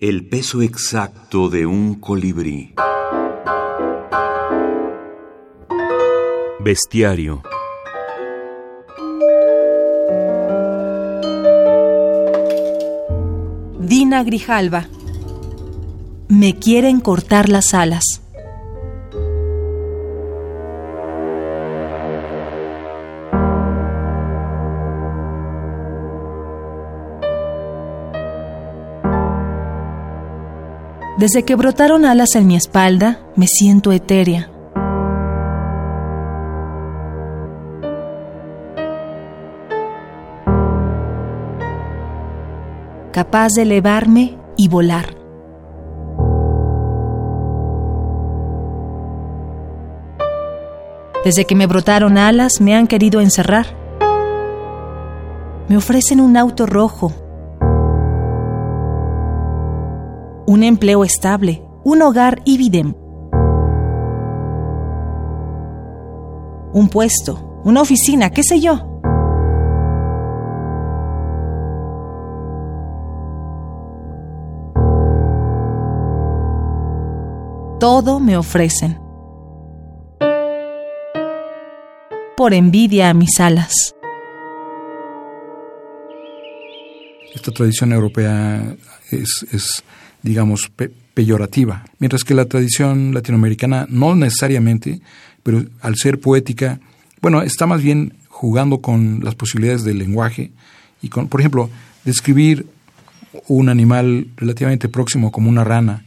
El peso exacto de un colibrí. Bestiario. Dina Grijalva. Me quieren cortar las alas. Desde que brotaron alas en mi espalda, me siento etérea. Capaz de elevarme y volar. Desde que me brotaron alas, me han querido encerrar. Me ofrecen un auto rojo, un empleo estable, un hogar ibidem, un puesto, una oficina, qué sé yo. Todo me ofrecen. Por envidia a mis alas. Esta tradición europea es, es digamos, peyorativa, mientras que la tradición latinoamericana no necesariamente, pero al ser poética, bueno, está más bien jugando con las posibilidades del lenguaje y con, por ejemplo, describir un animal relativamente próximo como una rana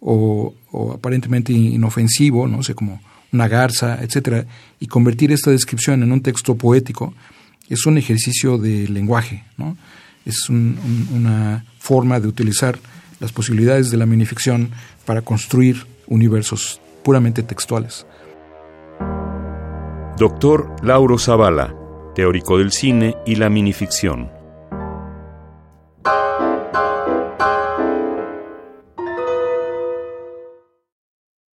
o, aparentemente inofensivo, no sé, como una garza, etcétera, y convertir esta descripción en un texto poético es un ejercicio de lenguaje, ¿no? Es una forma de utilizar las posibilidades de la minificción para construir universos puramente textuales. Doctor Lauro Zavala, teórico del cine y la minificción.